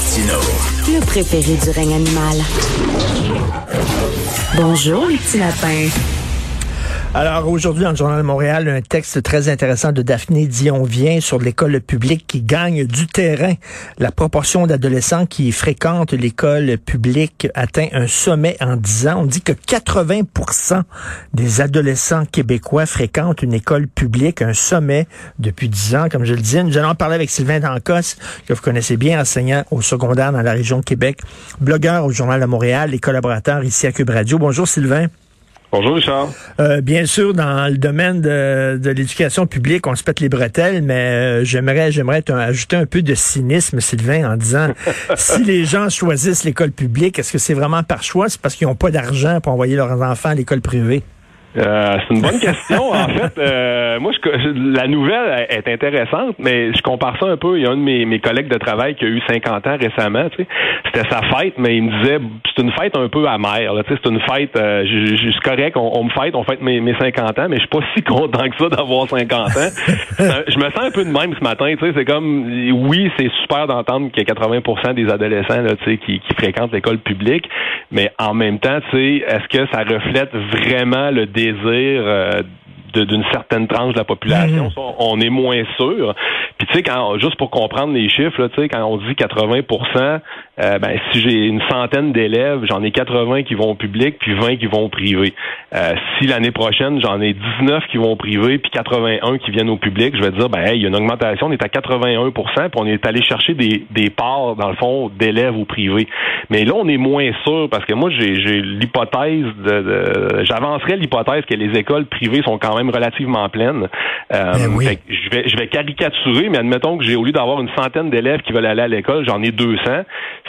Le préféré du règne animal. Bonjour, les petits lapins. Alors aujourd'hui, dans le Journal de Montréal, un texte très intéressant de Daphné Dion vient sur l'école publique qui gagne du terrain. La proportion d'adolescents qui fréquentent l'école publique atteint un sommet en 10 ans. On dit que 80% des adolescents québécois fréquentent une école publique, un sommet depuis 10 ans, comme je le disais. Nous allons parler avec Sylvain Dancos, que vous connaissez bien, enseignant au secondaire dans la région de Québec, blogueur au Journal de Montréal et collaborateur ici à Cube Radio. Bonjour Sylvain. Bonjour Richard. Euh, bien sûr, dans le domaine de, de l'éducation publique, on se pète les bretelles, mais euh, j'aimerais j'aimerais ajouter un peu de cynisme, Sylvain, en disant si les gens choisissent l'école publique, est-ce que c'est vraiment par choix? C'est parce qu'ils n'ont pas d'argent pour envoyer leurs enfants à l'école privée? Euh, c'est une bonne question. en fait, euh, moi, je, la nouvelle est intéressante, mais je compare ça un peu. Il y a un de mes, mes collègues de travail qui a eu 50 ans récemment. Tu sais. C'était sa fête, mais il me disait c'est une fête un peu amère. Tu sais, c'est une fête. Euh, je, je, correct, on, me fête, on fête mes, mes 50 ans, mais je suis pas si content que ça d'avoir 50 ans. je me sens un peu de même ce matin. Tu sais, c'est comme oui, c'est super d'entendre qu'il y a 80% des adolescents là, tu sais, qui, qui fréquentent l'école publique, mais en même temps, tu sais, est-ce que ça reflète vraiment le désir euh, d'une certaine tranche de la population. Mhm. on est moins sûr. Puis tu sais, quand juste pour comprendre les chiffres, tu sais, quand on dit 80% euh, ben, si j'ai une centaine d'élèves, j'en ai 80 qui vont au public, puis 20 qui vont au privé. Euh, si l'année prochaine, j'en ai 19 qui vont au privé, puis 81 qui viennent au public, je vais dire, ben, il y a une augmentation, on est à 81% puis on est allé chercher des, des parts, dans le fond, d'élèves au privé. Mais là, on est moins sûr, parce que moi, j'ai l'hypothèse de, de j'avancerais l'hypothèse que les écoles privées sont quand même relativement pleines. Euh, ben je vais, je vais caricaturer, mais admettons que j'ai, au lieu d'avoir une centaine d'élèves qui veulent aller à l'école, j'en ai 200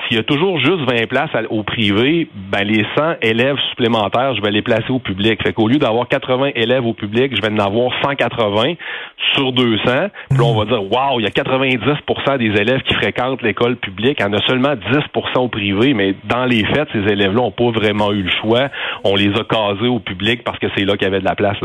s'il y a toujours juste 20 places au privé, ben les 100 élèves supplémentaires, je vais les placer au public. Fait qu'au lieu d'avoir 80 élèves au public, je vais en avoir 180 sur 200. Puis là, on va dire, waouh, il y a 90% des élèves qui fréquentent l'école publique. Il y en a seulement 10% au privé. Mais dans les faits, ces élèves-là n'ont pas vraiment eu le choix. On les a casés au public parce que c'est là qu'il y avait de la place.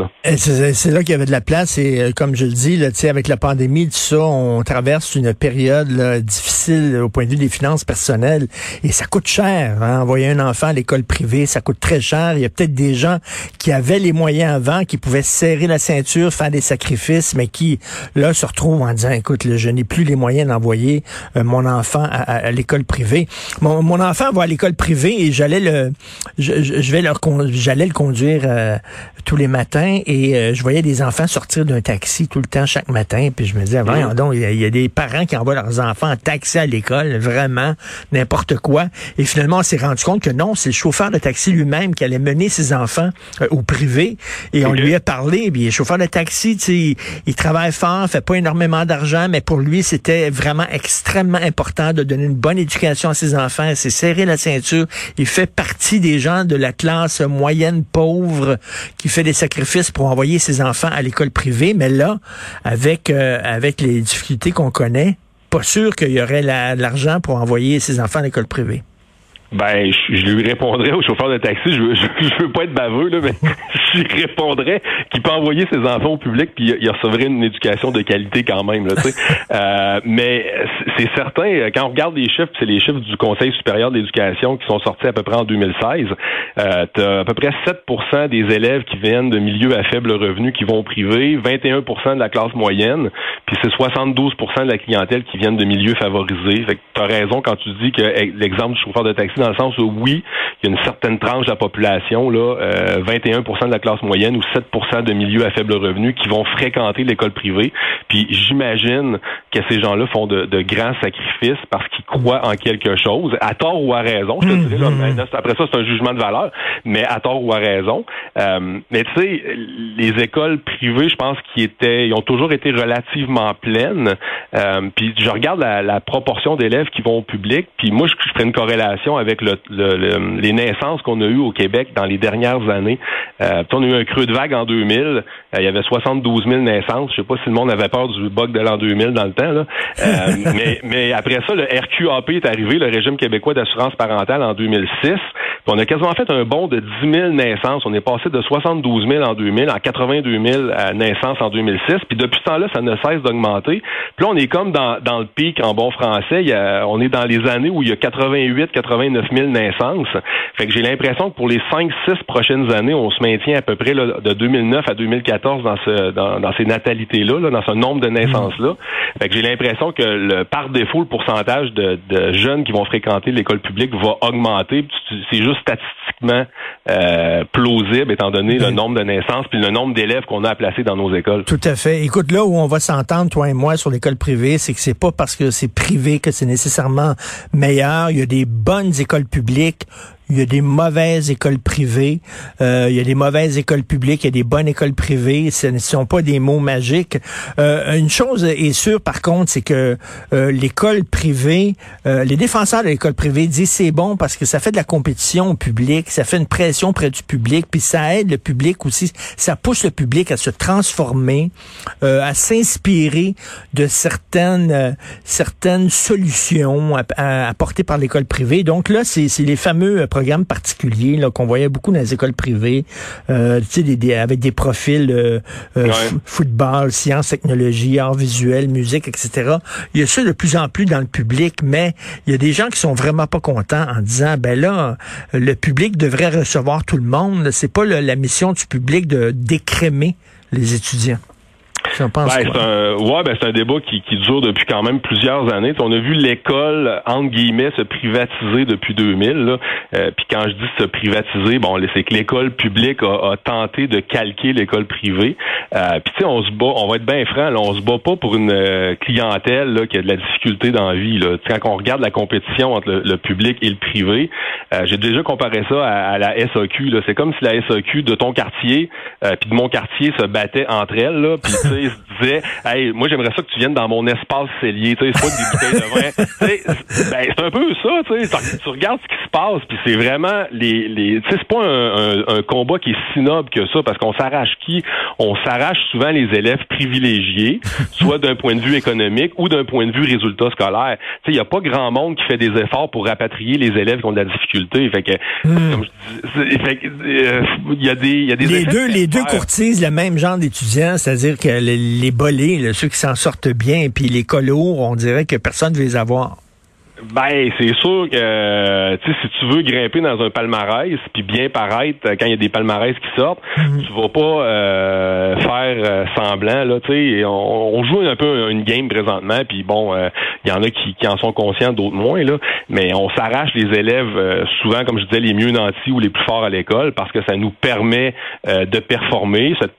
C'est là qu'il y avait de la place. Et euh, comme je le dis, là, avec la pandémie, tout ça, on traverse une période difficile au point de vue des finances personnelles. Et ça coûte cher. Hein? Envoyer un enfant à l'école privée, ça coûte très cher. Il y a peut-être des gens qui avaient les moyens avant, qui pouvaient serrer la ceinture, faire des sacrifices, mais qui, là, se retrouvent en disant, écoute, je n'ai plus les moyens d'envoyer euh, mon enfant à, l'école privée. Mon, mon, enfant va à l'école privée et j'allais le, je, je vais leur, j'allais le conduire euh, tous les matins et euh, je voyais des enfants sortir d'un taxi tout le temps chaque matin. Puis je me disais, voyons donc, il y, a des parents qui envoient leurs enfants en taxi à l'école, vraiment n'importe quoi. Et finalement, on s'est rendu compte que non, c'est le chauffeur de taxi lui-même qui allait mener ses enfants au privé. Et on lui a parlé. Puis le chauffeur de taxi, sais, il travaille fort, fait pas énormément d'argent, mais pour lui, c'était vraiment extrêmement important de donner une bonne éducation à ses enfants. C'est serrer la ceinture. Il fait partie des gens de la classe moyenne pauvre qui fait des sacrifices pour envoyer ses enfants à l'école privée. Mais là, avec euh, avec les difficultés qu'on connaît, pas sûr qu'il y aurait l'argent pour envoyer ses enfants à l'école privée. Ben, je, lui répondrais au chauffeur de taxi, je veux, je, veux pas être baveux, là, mais je lui répondrais qu'il peut envoyer ses enfants au public puis il recevrait une éducation de qualité quand même. Là, euh, mais c'est certain, quand on regarde les chiffres, c'est les chiffres du Conseil supérieur de l'éducation qui sont sortis à peu près en 2016. Euh, tu as à peu près 7% des élèves qui viennent de milieux à faible revenu qui vont au privé, 21% de la classe moyenne, puis c'est 72% de la clientèle qui viennent de milieux favorisés. Fait que tu as raison quand tu dis que l'exemple du chauffeur de taxi dans le sens où oui, il y a une certaine tranche de la population, là, 21% euh, de la classe moyenne ou 7% de milieux à faible revenu qui vont fréquenter l'école privée. Puis j'imagine que ces gens-là font de, grands sacrifices parce qu'ils croient en quelque chose, à tort ou à raison. Je te dirais, mm-hmm. après ça, c'est un jugement de valeur, mais à tort ou à raison. Euh, mais tu sais, les écoles privées, je pense qu'ils étaient, ils ont toujours été relativement pleines. Euh, puis je regarde la, proportion d'élèves qui vont au public, puis moi, je, je ferai une corrélation avec avec le, les naissances qu'on a eues au Québec dans les dernières années. Euh, on a eu un creux de vague en 2000. Euh, il y avait 72 000 naissances. Je sais pas si le monde avait peur du bug de l'an 2000 dans le temps. Là. Euh, mais, mais après ça, le RQAP est arrivé, le régime québécois d'assurance parentale, en 2006 on a quasiment fait un bond de 10 000 naissances. On est passé de 72 000 en 2000 à 82 000 naissances en 2006. Puis depuis ce temps-là, ça ne cesse d'augmenter. Puis là, on est comme dans, dans le pic en bon français. Il y a, on est dans les années où il y a 88, 89 000 naissances. Fait que j'ai l'impression que pour les 5, 6 prochaines années, on se maintient à peu près là, de 2009 à 2014 dans, ce, dans, dans ces natalités-là, là, dans ce nombre de naissances-là. Fait que j'ai l'impression que le, par défaut, le pourcentage de, de jeunes qui vont fréquenter l'école publique va augmenter. C'est juste euh, plausible étant donné le nombre de naissances puis le nombre d'élèves qu'on a à placer dans nos écoles. Tout à fait. Écoute, là où on va s'entendre, toi et moi, sur l'école privée, c'est que c'est pas parce que c'est privé que c'est nécessairement meilleur. Il y a des bonnes écoles publiques il y a des mauvaises écoles privées, euh, il y a des mauvaises écoles publiques, il y a des bonnes écoles privées. Ce ne sont pas des mots magiques. Euh, une chose est sûre, par contre, c'est que euh, l'école privée, les défenseurs de l'école privée disent c'est bon parce que ça fait de la compétition au public, ça fait une pression près du public, puis ça aide le public aussi, ça pousse le public à se transformer, à s'inspirer de certaines certaines solutions apportées par l'école privée. Donc là, c'est les fameux programmes particuliers qu'on voyait beaucoup dans les écoles privées, euh, des, avec des profils euh, euh, football, sciences, technologie, art visuel, musique, etc. Il y a ça de plus en plus dans le public, mais il y a des gens qui sont vraiment pas contents en disant, ben là, le public devrait recevoir tout le monde. C'est pas la mission du public de décrémer les étudiants. Ben, c'est un, ouais, ben, c'est un débat qui, qui, dure depuis quand même plusieurs années. on a vu l'école, entre guillemets, se privatiser depuis 2000. Là. Euh, puis quand je dis se privatiser, bon, c'est que l'école publique a, tenté de calquer l'école privée. Euh, puis tu sais, on se bat, on va être bien franc, là, on se bat pas pour une euh, clientèle là, qui a de la difficulté dans la vie. Là. quand on regarde la compétition entre le, public et le privé, euh, j'ai déjà comparé ça à, la SAQ. C'est comme si la SAQ de ton quartier puis de mon quartier se battait entre elles. Là, se disait Hey, moi j'aimerais ça que tu viennes dans mon espace cellier, tu sais, c'est pas des bouteilles de vin. ben, c'est un peu ça, tu sais. Tu regardes ce qui se passe, puis c'est vraiment les. les tu sais, c'est pas un, un, combat qui est si noble que ça, parce qu'on s'arrache qui? On s'arrache souvent les élèves privilégiés, soit d'un point de vue économique ou d'un point de vue résultat scolaire. Tu sais, il n'y a pas grand monde qui fait des efforts pour rapatrier les élèves qui ont de la difficulté. Fait que, hmm. comme je euh, il y a des, y a des les deux, les deux courtisent le même genre d'étudiants, c'est-à-dire que les, bolés, ceux qui s'en sortent bien, puis les colours, on dirait que personne ne veut les avoir. Ben, c'est sûr que si tu veux grimper dans un palmarès puis bien paraître quand il y a des palmarès qui sortent, mhm. tu vas pas euh, faire euh, semblant là, tu sais. On, joue un peu une game présentement, puis bon, il euh, y en a qui, qui, en sont conscients, d'autres moins là. Mais on s'arrache les élèves souvent, comme je disais, les mieux nantis ou les plus forts à l'école parce que ça nous permet de performer. Cette,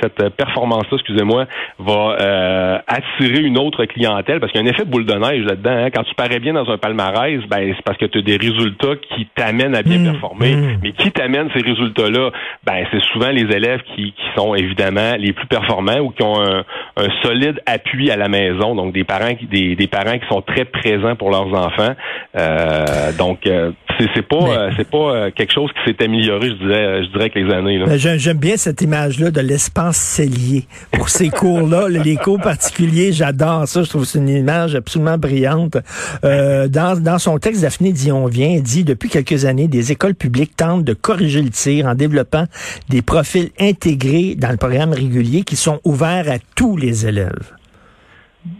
cette performance-là, excusez-moi, va attirer une autre clientèle parce qu'il y a un effet boule de neige là-dedans. Hein. Quand tu bien dans un palmarès, ben, c'est parce que tu as des résultats qui t'amènent à bien mmh, performer. Mmh. Mais qui t'amène ces résultats-là? Ben, c'est souvent les élèves qui, qui, sont évidemment les plus performants ou qui ont un, un solide appui à la maison. Donc, des parents qui, des, des, parents qui sont très présents pour leurs enfants. Euh, donc, euh, c'est pas euh, c'est pas euh, quelque chose qui s'est amélioré, je dirais, je dirais avec les années. J'aime bien cette image-là de l'espace cellier pour ces cours-là, les cours particuliers. J'adore ça. Je trouve que c'est une image absolument brillante. Euh, dans, dans son texte, Daphné Dion vient dit depuis quelques années, des écoles publiques tentent de corriger le tir en développant des profils intégrés dans le programme régulier qui sont ouverts à tous les élèves.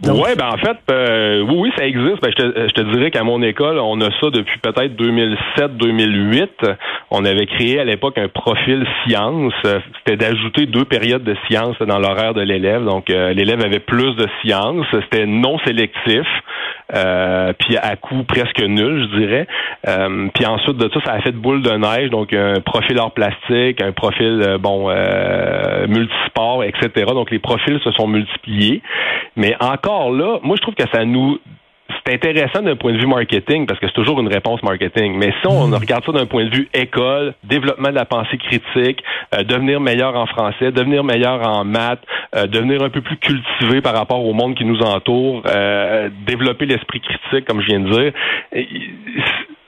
Oui, ben en fait, euh, oui, oui, ça existe. Ben, je, te, je te dirais qu'à mon école, on a ça depuis peut-être 2007-2008. On avait créé à l'époque un profil sciences. C'était d'ajouter deux périodes de sciences dans l'horaire de l'élève. Donc, euh, l'élève avait plus de sciences. C'était non sélectif. Euh, puis à coût presque nul, je dirais. Euh, puis ensuite de ça, ça a fait de boule de neige, donc un profil hors plastique, un profil euh, bon multisport, etc. Donc les profils se sont multipliés. Mais encore là, moi je trouve que ça nous c'est intéressant d'un point de vue marketing parce que c'est toujours une réponse marketing. Mais si on hmm. regarde ça d'un point de vue école, développement de la pensée critique, euh, devenir meilleur en français, devenir meilleur en maths, euh, devenir un peu plus cultivé par rapport au monde qui nous entoure, euh, développer l'esprit critique, comme je viens de dire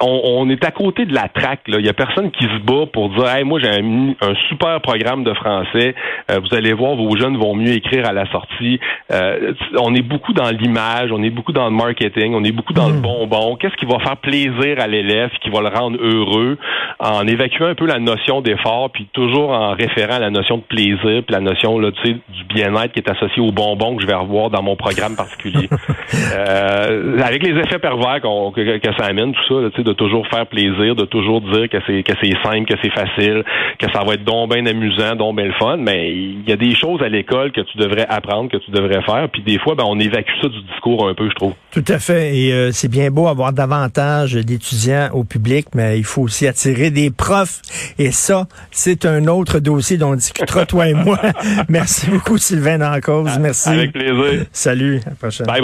on, est à côté de la traque. Il y a personne qui se bat pour dire, hey, moi j'ai un, un, super programme de français. Euh, vous allez voir, vos jeunes vont mieux écrire à la sortie. Euh, on est beaucoup dans l'image, on est beaucoup dans le marketing, on est beaucoup dans le mm. bonbon. Qu'est-ce qui va faire plaisir à l'élève, qui va le rendre heureux, en évacuant un peu la notion d'effort, puis toujours en référant à la notion de plaisir, puis la notion là, du bien-être qui est associé au bonbon que je vais revoir dans mon programme particulier? euh, avec les effets pervers que, que, ça amène, tout ça, de toujours faire plaisir, de toujours dire que c'est que c'est simple, que c'est facile, que ça va être donc bien amusant, donc bien le fun, mais il y a des choses à l'école que tu devrais apprendre, que tu devrais faire, puis des fois, ben, on évacue ça du discours un peu, je trouve. Tout à fait, et euh, c'est bien beau avoir davantage d'étudiants au public, mais il faut aussi attirer des profs, et ça, c'est un autre dossier dont on discutera toi et moi. Merci beaucoup, Sylvain Dancause. Merci. Avec plaisir. Salut, à la prochaine. Bye,